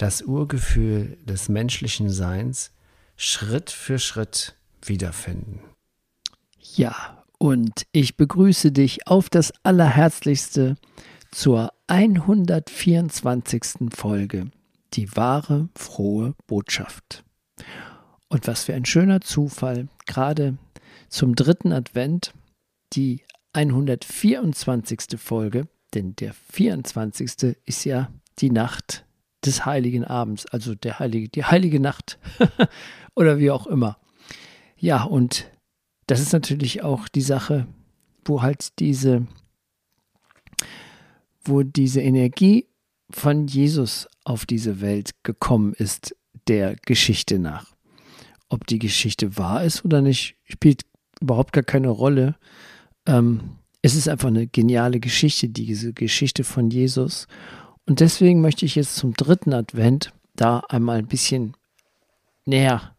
das Urgefühl des menschlichen Seins Schritt für Schritt wiederfinden. Ja, und ich begrüße dich auf das Allerherzlichste zur 124. Folge, die wahre, frohe Botschaft. Und was für ein schöner Zufall, gerade zum dritten Advent, die 124. Folge, denn der 24. ist ja die Nacht des heiligen Abends, also der heilige, die heilige Nacht oder wie auch immer. Ja, und das ist natürlich auch die Sache, wo halt diese, wo diese Energie von Jesus auf diese Welt gekommen ist, der Geschichte nach. Ob die Geschichte wahr ist oder nicht, spielt überhaupt gar keine Rolle. Ähm, es ist einfach eine geniale Geschichte, diese Geschichte von Jesus. Und deswegen möchte ich jetzt zum dritten Advent da einmal ein bisschen näher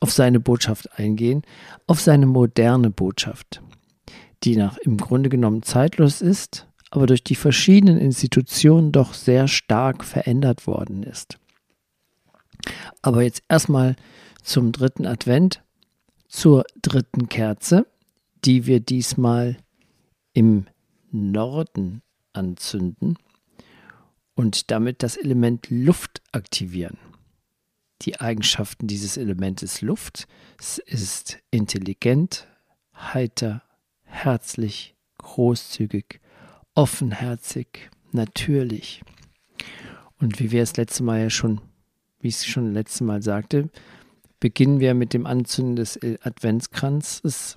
auf seine Botschaft eingehen, auf seine moderne Botschaft, die nach im Grunde genommen zeitlos ist, aber durch die verschiedenen Institutionen doch sehr stark verändert worden ist. Aber jetzt erstmal zum dritten Advent, zur dritten Kerze, die wir diesmal im Norden anzünden und damit das Element Luft aktivieren. Die Eigenschaften dieses Elementes Luft es ist intelligent, heiter, herzlich, großzügig, offenherzig, natürlich. Und wie wir es letzte Mal ja schon, wie ich es schon letzte Mal sagte, beginnen wir mit dem Anzünden des Adventskranzes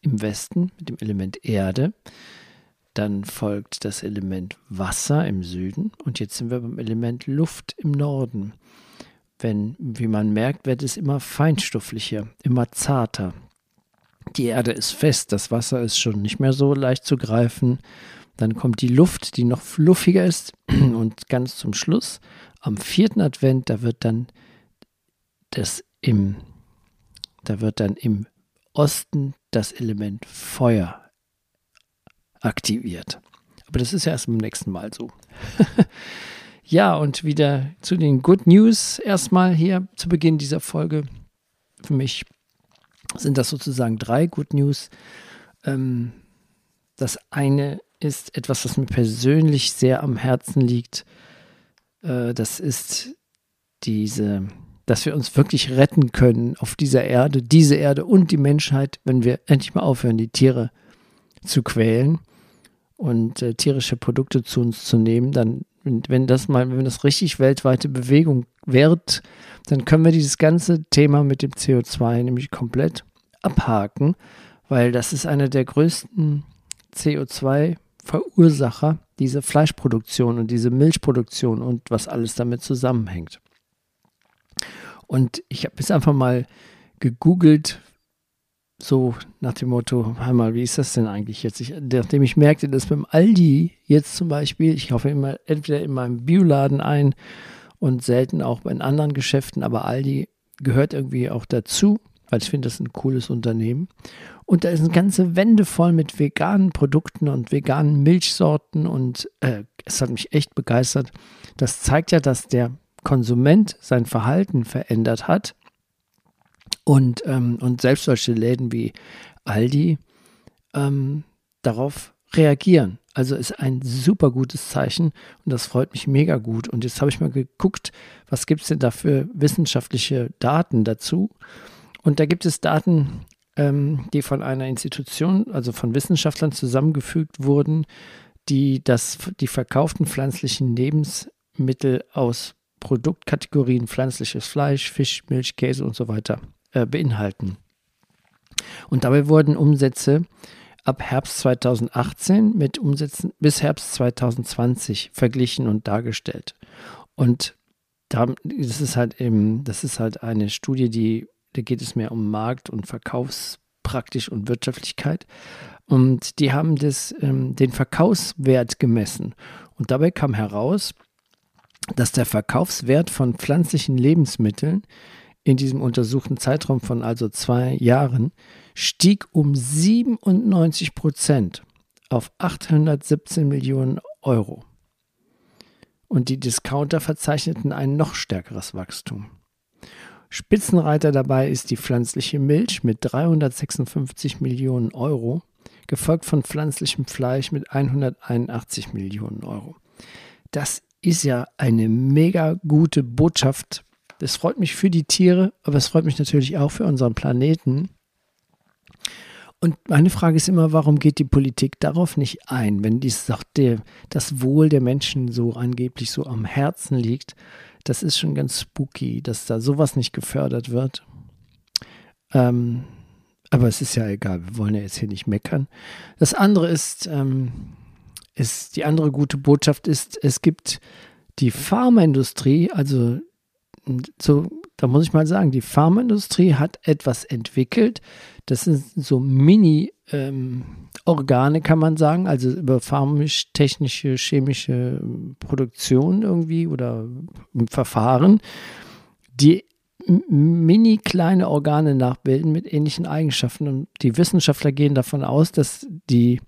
im Westen mit dem Element Erde. Dann folgt das Element Wasser im Süden und jetzt sind wir beim Element Luft im Norden. Wenn, wie man merkt, wird es immer feinstofflicher, immer zarter. Die Erde ist fest, das Wasser ist schon nicht mehr so leicht zu greifen. Dann kommt die Luft, die noch fluffiger ist. Und ganz zum Schluss, am vierten Advent, da wird dann das im, da wird dann im Osten das Element Feuer aktiviert. Aber das ist ja erst beim nächsten Mal so. ja, und wieder zu den Good News erstmal hier zu Beginn dieser Folge. Für mich sind das sozusagen drei Good News. Ähm, das eine ist etwas, was mir persönlich sehr am Herzen liegt. Äh, das ist diese, dass wir uns wirklich retten können auf dieser Erde, diese Erde und die Menschheit, wenn wir endlich mal aufhören, die Tiere zu quälen und äh, tierische Produkte zu uns zu nehmen, dann, wenn das mal, wenn das richtig weltweite Bewegung wird, dann können wir dieses ganze Thema mit dem CO2 nämlich komplett abhaken, weil das ist einer der größten CO2-Verursacher, diese Fleischproduktion und diese Milchproduktion und was alles damit zusammenhängt. Und ich habe jetzt einfach mal gegoogelt, so nach dem Motto, einmal, wie ist das denn eigentlich jetzt? Ich, nachdem ich merkte, dass beim Aldi jetzt zum Beispiel, ich kaufe immer entweder in meinem Bioladen ein und selten auch in anderen Geschäften, aber Aldi gehört irgendwie auch dazu, weil ich finde, das ist ein cooles Unternehmen. Und da ist eine ganze Wände voll mit veganen Produkten und veganen Milchsorten und äh, es hat mich echt begeistert. Das zeigt ja, dass der Konsument sein Verhalten verändert hat und, ähm, und selbst solche Läden wie Aldi ähm, darauf reagieren. Also ist ein super gutes Zeichen und das freut mich mega gut. Und jetzt habe ich mal geguckt, was gibt es denn da für wissenschaftliche Daten dazu? Und da gibt es Daten, ähm, die von einer Institution, also von Wissenschaftlern zusammengefügt wurden, die das, die verkauften pflanzlichen Lebensmittel aus Produktkategorien pflanzliches Fleisch, Fisch, Milch, Käse und so weiter äh, beinhalten. Und dabei wurden Umsätze ab Herbst 2018 mit Umsätzen bis Herbst 2020 verglichen und dargestellt. Und das ist halt eben, das ist halt eine Studie, die, da geht es mehr um Markt und Verkaufspraktisch und Wirtschaftlichkeit. Und die haben das, ähm, den Verkaufswert gemessen. Und dabei kam heraus, dass der Verkaufswert von pflanzlichen Lebensmitteln in diesem untersuchten Zeitraum von also zwei Jahren stieg um 97 Prozent auf 817 Millionen Euro. Und die Discounter verzeichneten ein noch stärkeres Wachstum. Spitzenreiter dabei ist die pflanzliche Milch mit 356 Millionen Euro, gefolgt von pflanzlichem Fleisch mit 181 Millionen Euro. Das ist ja eine mega gute Botschaft. Das freut mich für die Tiere, aber es freut mich natürlich auch für unseren Planeten. Und meine Frage ist immer, warum geht die Politik darauf nicht ein, wenn dies doch der, das Wohl der Menschen so angeblich so am Herzen liegt? Das ist schon ganz spooky, dass da sowas nicht gefördert wird. Ähm, aber es ist ja egal, wir wollen ja jetzt hier nicht meckern. Das andere ist, ähm, ist, die andere gute Botschaft ist, es gibt die Pharmaindustrie, also so, da muss ich mal sagen, die Pharmaindustrie hat etwas entwickelt. Das sind so Mini-Organe, ähm, kann man sagen, also über pharmisch-technische, chemische Produktion irgendwie oder Verfahren, die mini kleine Organe nachbilden mit ähnlichen Eigenschaften. Und die Wissenschaftler gehen davon aus, dass die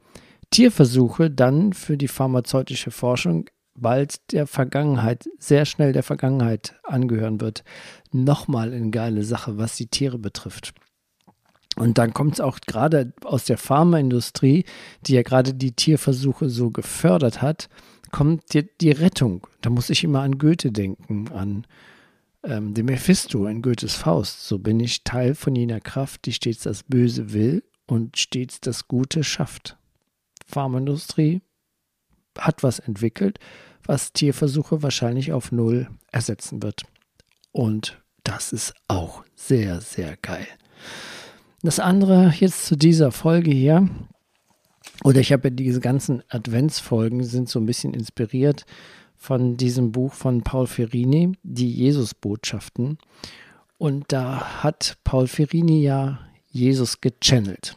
Tierversuche dann für die pharmazeutische Forschung bald der Vergangenheit, sehr schnell der Vergangenheit angehören wird. Nochmal eine geile Sache, was die Tiere betrifft. Und dann kommt es auch gerade aus der Pharmaindustrie, die ja gerade die Tierversuche so gefördert hat, kommt die, die Rettung. Da muss ich immer an Goethe denken, an ähm, den Mephisto in Goethes Faust. So bin ich Teil von jener Kraft, die stets das Böse will und stets das Gute schafft. Pharmaindustrie hat was entwickelt, was Tierversuche wahrscheinlich auf Null ersetzen wird. Und das ist auch sehr, sehr geil. Das andere jetzt zu dieser Folge hier, oder ich habe ja diese ganzen Adventsfolgen, sind so ein bisschen inspiriert von diesem Buch von Paul Ferrini, die Jesus-Botschaften. Und da hat Paul Ferrini ja Jesus gechannelt.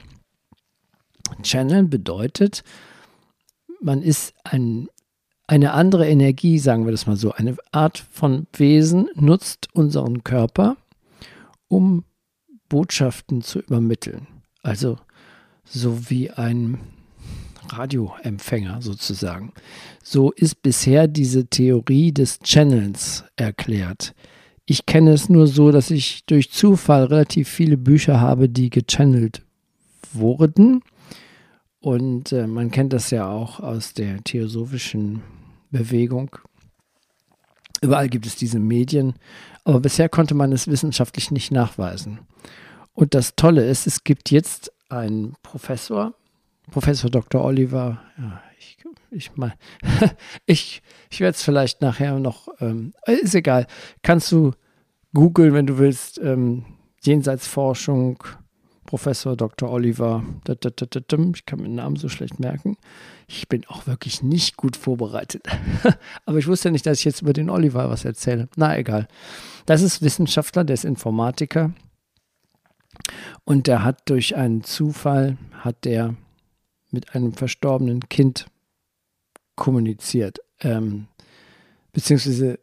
Channeln bedeutet, man ist ein, eine andere Energie, sagen wir das mal so, eine Art von Wesen nutzt unseren Körper, um Botschaften zu übermitteln. Also so wie ein Radioempfänger sozusagen. So ist bisher diese Theorie des Channels erklärt. Ich kenne es nur so, dass ich durch Zufall relativ viele Bücher habe, die gechannelt wurden. Und äh, man kennt das ja auch aus der theosophischen Bewegung. Überall gibt es diese Medien, aber bisher konnte man es wissenschaftlich nicht nachweisen. Und das Tolle ist, es gibt jetzt einen Professor, Professor Dr. Oliver, ja, ich, ich, ich, ich werde es vielleicht nachher noch, ähm, ist egal, kannst du googeln, wenn du willst, ähm, Jenseitsforschung, Professor Dr. Oliver, ich kann mir den Namen so schlecht merken. Ich bin auch wirklich nicht gut vorbereitet. Aber ich wusste nicht, dass ich jetzt über den Oliver was erzähle. Na egal. Das ist Wissenschaftler, der ist Informatiker. Und der hat durch einen Zufall, hat der mit einem verstorbenen Kind kommuniziert. Ähm, beziehungsweise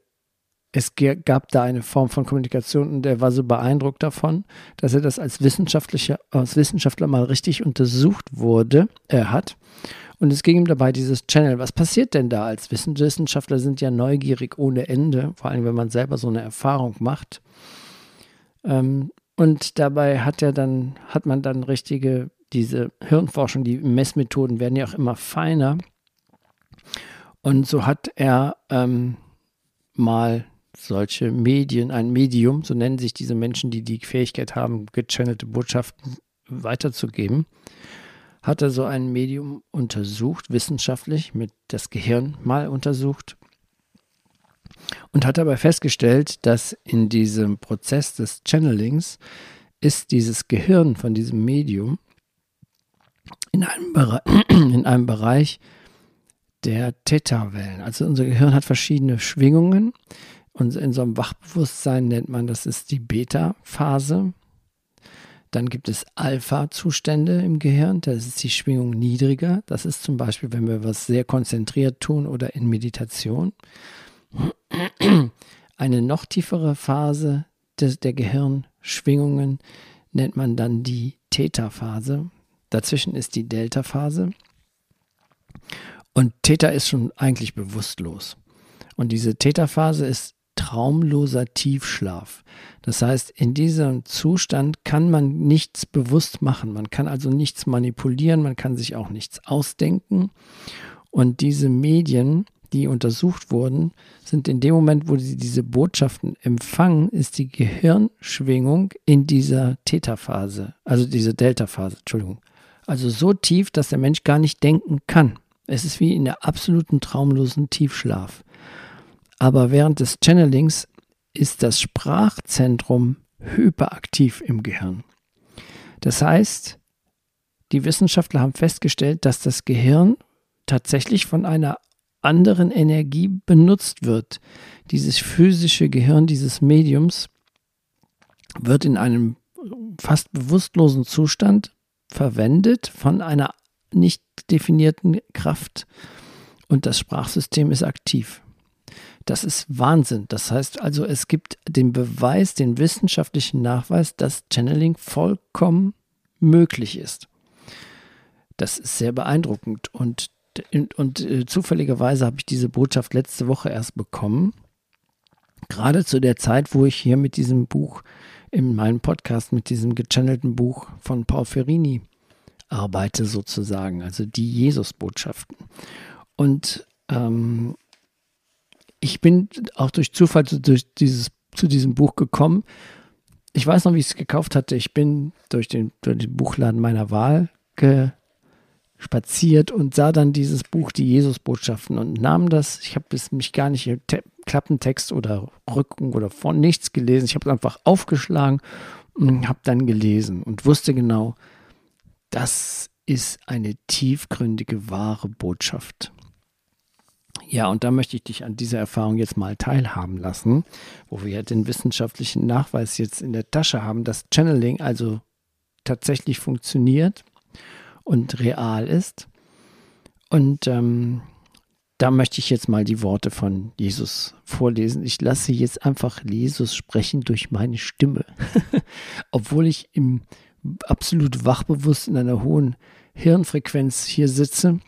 es gab da eine Form von Kommunikation und er war so beeindruckt davon, dass er das als Wissenschaftlicher, als Wissenschaftler mal richtig untersucht wurde, er hat. Und es ging ihm dabei dieses Channel. Was passiert denn da als Wissenschaftler? Sind ja neugierig ohne Ende, vor allem wenn man selber so eine Erfahrung macht. Ähm, und dabei hat er dann, hat man dann richtige, diese Hirnforschung, die Messmethoden werden ja auch immer feiner. Und so hat er ähm, mal solche Medien, ein Medium, so nennen sich diese Menschen, die die Fähigkeit haben, gechannelte Botschaften weiterzugeben, hat er so ein Medium untersucht, wissenschaftlich, mit das Gehirn mal untersucht und hat dabei festgestellt, dass in diesem Prozess des Channelings ist dieses Gehirn von diesem Medium in einem, Bere in einem Bereich der Theta-Wellen. Also unser Gehirn hat verschiedene Schwingungen, Und in so einem Wachbewusstsein nennt man das ist die Beta-Phase. Dann gibt es Alpha-Zustände im Gehirn, das ist die Schwingung niedriger. Das ist zum Beispiel, wenn wir was sehr konzentriert tun oder in Meditation. Eine noch tiefere Phase des, der Gehirnschwingungen nennt man dann die Theta-Phase. Dazwischen ist die Delta-Phase. Und Theta ist schon eigentlich bewusstlos. Und diese Theta-Phase ist traumloser Tiefschlaf. Das heißt, in diesem Zustand kann man nichts bewusst machen. Man kann also nichts manipulieren, man kann sich auch nichts ausdenken. Und diese Medien, die untersucht wurden, sind in dem Moment, wo sie diese Botschaften empfangen, ist die Gehirnschwingung in dieser Theta-Phase, also diese Delta-Phase, Entschuldigung. Also so tief, dass der Mensch gar nicht denken kann. Es ist wie in der absoluten traumlosen Tiefschlaf. Aber während des Channelings ist das Sprachzentrum hyperaktiv im Gehirn. Das heißt, die Wissenschaftler haben festgestellt, dass das Gehirn tatsächlich von einer anderen Energie benutzt wird. Dieses physische Gehirn dieses Mediums wird in einem fast bewusstlosen Zustand verwendet von einer nicht definierten Kraft und das Sprachsystem ist aktiv. Das ist Wahnsinn. Das heißt also, es gibt den Beweis, den wissenschaftlichen Nachweis, dass Channeling vollkommen möglich ist. Das ist sehr beeindruckend und, und, und äh, zufälligerweise habe ich diese Botschaft letzte Woche erst bekommen. Gerade zu der Zeit, wo ich hier mit diesem Buch in meinem Podcast, mit diesem gechannelten Buch von Paul Ferrini arbeite, sozusagen, also die Jesus-Botschaften. Und ähm, ich bin auch durch Zufall zu, durch dieses, zu diesem Buch gekommen. Ich weiß noch, wie ich es gekauft hatte. Ich bin durch den, durch den Buchladen meiner Wahl spaziert und sah dann dieses Buch, die Jesus-Botschaften, und nahm das. Ich habe mich gar nicht im Te Klappentext oder Rücken oder von nichts gelesen. Ich habe es einfach aufgeschlagen und habe dann gelesen und wusste genau, das ist eine tiefgründige, wahre Botschaft. Ja, und da möchte ich dich an dieser Erfahrung jetzt mal teilhaben lassen, wo wir den wissenschaftlichen Nachweis jetzt in der Tasche haben, dass Channeling also tatsächlich funktioniert und real ist. Und ähm, da möchte ich jetzt mal die Worte von Jesus vorlesen. Ich lasse jetzt einfach Jesus sprechen durch meine Stimme, obwohl ich im absolut wachbewusst in einer hohen Hirnfrequenz hier sitze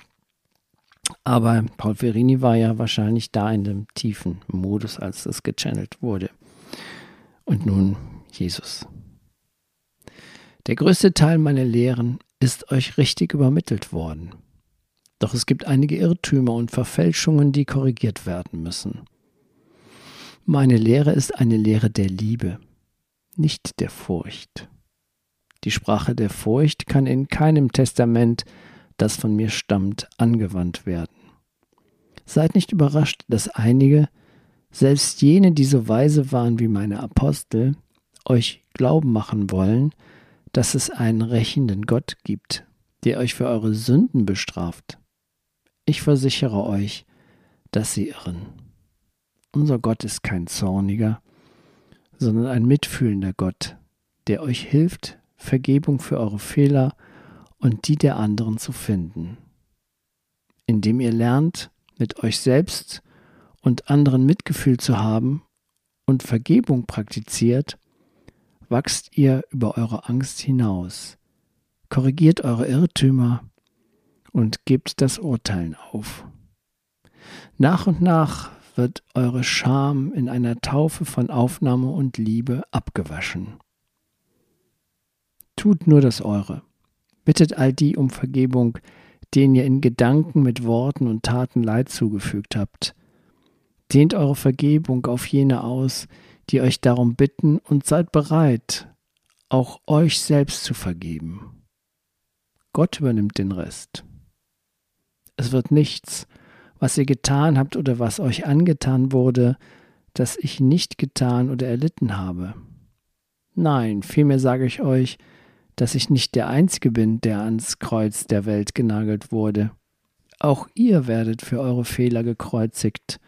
aber Paul Verini war ja wahrscheinlich da in dem tiefen Modus, als das gechannelt wurde. Und nun Jesus. Der größte Teil meiner Lehren ist euch richtig übermittelt worden. Doch es gibt einige Irrtümer und Verfälschungen, die korrigiert werden müssen. Meine Lehre ist eine Lehre der Liebe, nicht der Furcht. Die Sprache der Furcht kann in keinem Testament das von mir stammt, angewandt werden. Seid nicht überrascht, dass einige, selbst jene, die so weise waren wie meine Apostel, euch glauben machen wollen, dass es einen rächenden Gott gibt, der euch für eure Sünden bestraft. Ich versichere euch, dass sie irren. Unser Gott ist kein zorniger, sondern ein mitfühlender Gott, der euch hilft, Vergebung für eure Fehler und die der anderen zu finden. Indem ihr lernt, mit euch selbst und anderen Mitgefühl zu haben und Vergebung praktiziert, wachst ihr über eure Angst hinaus, korrigiert eure Irrtümer und gebt das Urteilen auf. Nach und nach wird eure Scham in einer Taufe von Aufnahme und Liebe abgewaschen. Tut nur das Eure. Bittet all die um Vergebung, denen ihr in Gedanken mit Worten und Taten Leid zugefügt habt. Dehnt eure Vergebung auf jene aus, die euch darum bitten, und seid bereit, auch euch selbst zu vergeben. Gott übernimmt den Rest. Es wird nichts, was ihr getan habt oder was euch angetan wurde, das ich nicht getan oder erlitten habe. Nein, vielmehr sage ich euch, dass ich nicht der Einzige bin, der ans Kreuz der Welt genagelt wurde. Auch ihr werdet für eure Fehler gekreuzigt.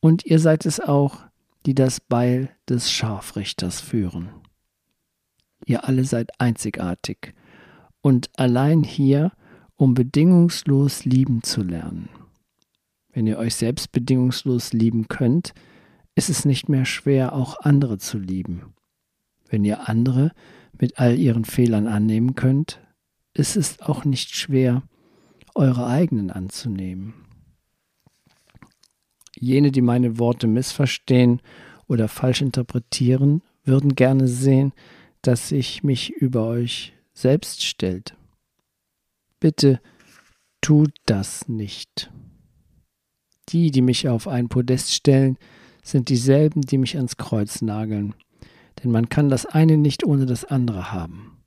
Und ihr seid es auch, die das Beil des Scharfrichters führen. Ihr alle seid einzigartig und allein hier, um bedingungslos lieben zu lernen. Wenn ihr euch selbst bedingungslos lieben könnt, ist es nicht mehr schwer, auch andere zu lieben. Wenn ihr andere mit all ihren Fehlern annehmen könnt, ist es auch nicht schwer, eure eigenen anzunehmen. Jene, die meine Worte missverstehen oder falsch interpretieren, würden gerne sehen, dass ich mich über euch selbst stellt. Bitte tut das nicht. Die, die mich auf ein Podest stellen, sind dieselben, die mich ans Kreuz nageln. Denn man kann das eine nicht ohne das andere haben.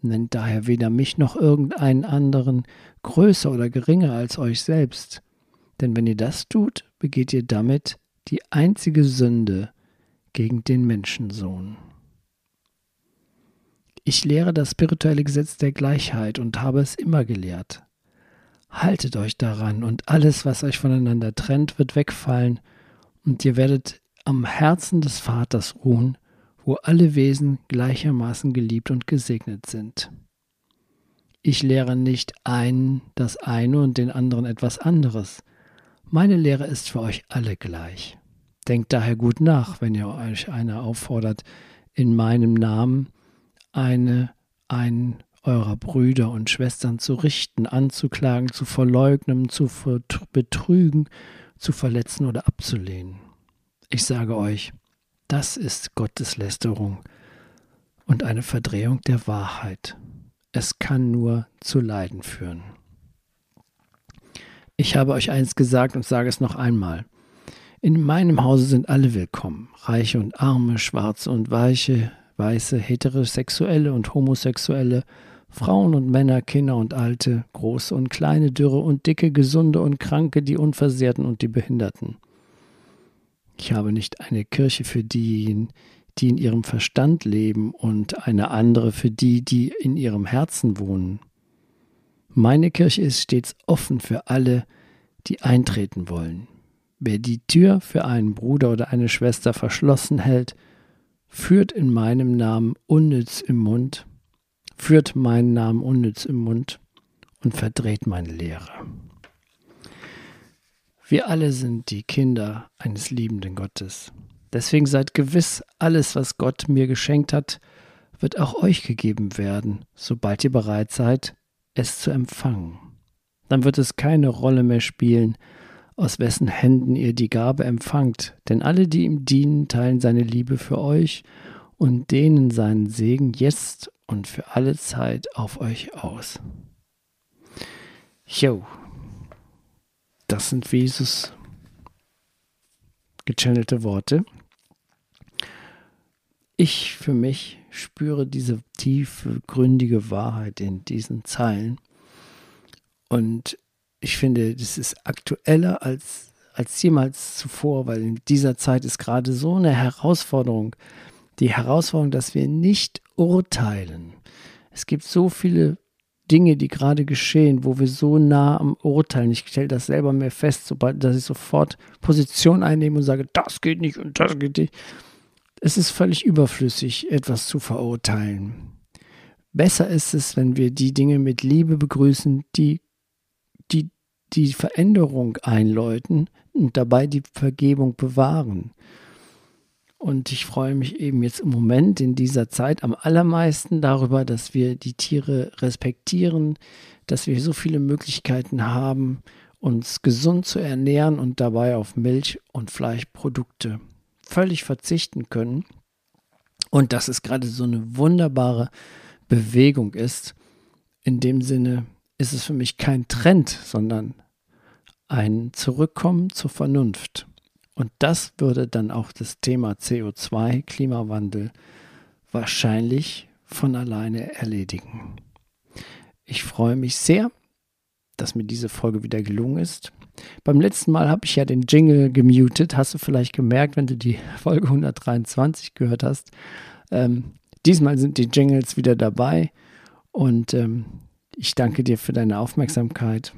Nennt daher weder mich noch irgendeinen anderen größer oder geringer als euch selbst. Denn wenn ihr das tut, begeht ihr damit die einzige Sünde gegen den Menschensohn. Ich lehre das spirituelle Gesetz der Gleichheit und habe es immer gelehrt. Haltet euch daran und alles, was euch voneinander trennt, wird wegfallen und ihr werdet am Herzen des Vaters ruhen, wo alle Wesen gleichermaßen geliebt und gesegnet sind. Ich lehre nicht einen das eine und den anderen etwas anderes. Meine Lehre ist für euch alle gleich. Denkt daher gut nach, wenn ihr euch einer auffordert, in meinem Namen eine, einen eurer Brüder und Schwestern zu richten, anzuklagen, zu verleugnen, zu betrügen, zu verletzen oder abzulehnen. Ich sage euch, das ist Gotteslästerung und eine Verdrehung der Wahrheit. Es kann nur zu Leiden führen. Ich habe euch eins gesagt und sage es noch einmal. In meinem Hause sind alle willkommen, Reiche und Arme, Schwarze und Weiche, Weiße, Heterosexuelle und Homosexuelle, Frauen und Männer, Kinder und Alte, große und kleine, dürre und dicke, gesunde und kranke, die Unversehrten und die Behinderten. Ich habe nicht eine Kirche für diejenigen, die in ihrem Verstand leben und eine andere für die, die in ihrem Herzen wohnen. Meine Kirche ist stets offen für alle, die eintreten wollen. Wer die Tür für einen Bruder oder eine Schwester verschlossen hält, führt in meinem Namen unnütz im Mund, führt meinen Namen unnütz im Mund und verdreht meine Lehre. Wir alle sind die Kinder eines liebenden Gottes. Deswegen seid gewiss, alles, was Gott mir geschenkt hat, wird auch euch gegeben werden, sobald ihr bereit seid, es zu empfangen. Dann wird es keine Rolle mehr spielen, aus wessen Händen ihr die Gabe empfangt, denn alle, die ihm dienen, teilen seine Liebe für euch und dehnen seinen Segen jetzt und für alle Zeit auf euch aus. Jo, das sind Jesus gechannelte Worte. Ich für mich spüre diese tiefe, gründige Wahrheit in diesen Zeilen. Und ich finde, das ist aktueller als, als jemals zuvor, weil in dieser Zeit ist gerade so eine Herausforderung. Die Herausforderung, dass wir nicht urteilen. Es gibt so viele Dinge, die gerade geschehen, wo wir so nah am Urteilen, ich stelle das selber mehr fest, sobald dass ich sofort Position einnehme und sage, das geht nicht und das geht nicht. Es ist völlig überflüssig, etwas zu verurteilen. Besser ist es, wenn wir die Dinge mit Liebe begrüßen, die die die Veränderung einläuten und dabei die Vergebung bewahren. Und ich freue mich eben jetzt im Moment in dieser Zeit am allermeisten darüber, dass wir die Tiere respektieren, dass wir so viele Möglichkeiten haben, uns gesund zu ernähren und dabei auf Milch- und Fleischprodukte völlig verzichten können. Und dass es gerade so eine wunderbare Bewegung ist. In dem Sinne ist es für mich kein Trend, sondern ein Zurückkommen zur Vernunft. Und das würde dann auch das Thema CO2, Klimawandel, wahrscheinlich von alleine erledigen. Ich freue mich sehr, dass mir diese Folge wieder gelungen ist. Beim letzten Mal habe ich ja den Jingle gemutet. Hast du vielleicht gemerkt, wenn du die Folge 123 gehört hast. Ähm, diesmal sind die Jingles wieder dabei. Und ähm, ich danke dir für deine Aufmerksamkeit.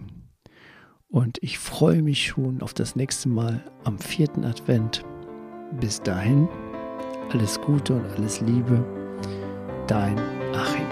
Und ich freue mich schon auf das nächste Mal am vierten Advent. Bis dahin, alles Gute und alles Liebe. Dein Achim.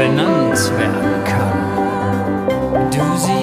benannt werden kann. Du siehst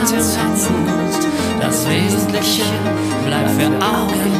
mit dem Herzen. Das Wesentliche bleibt für Augen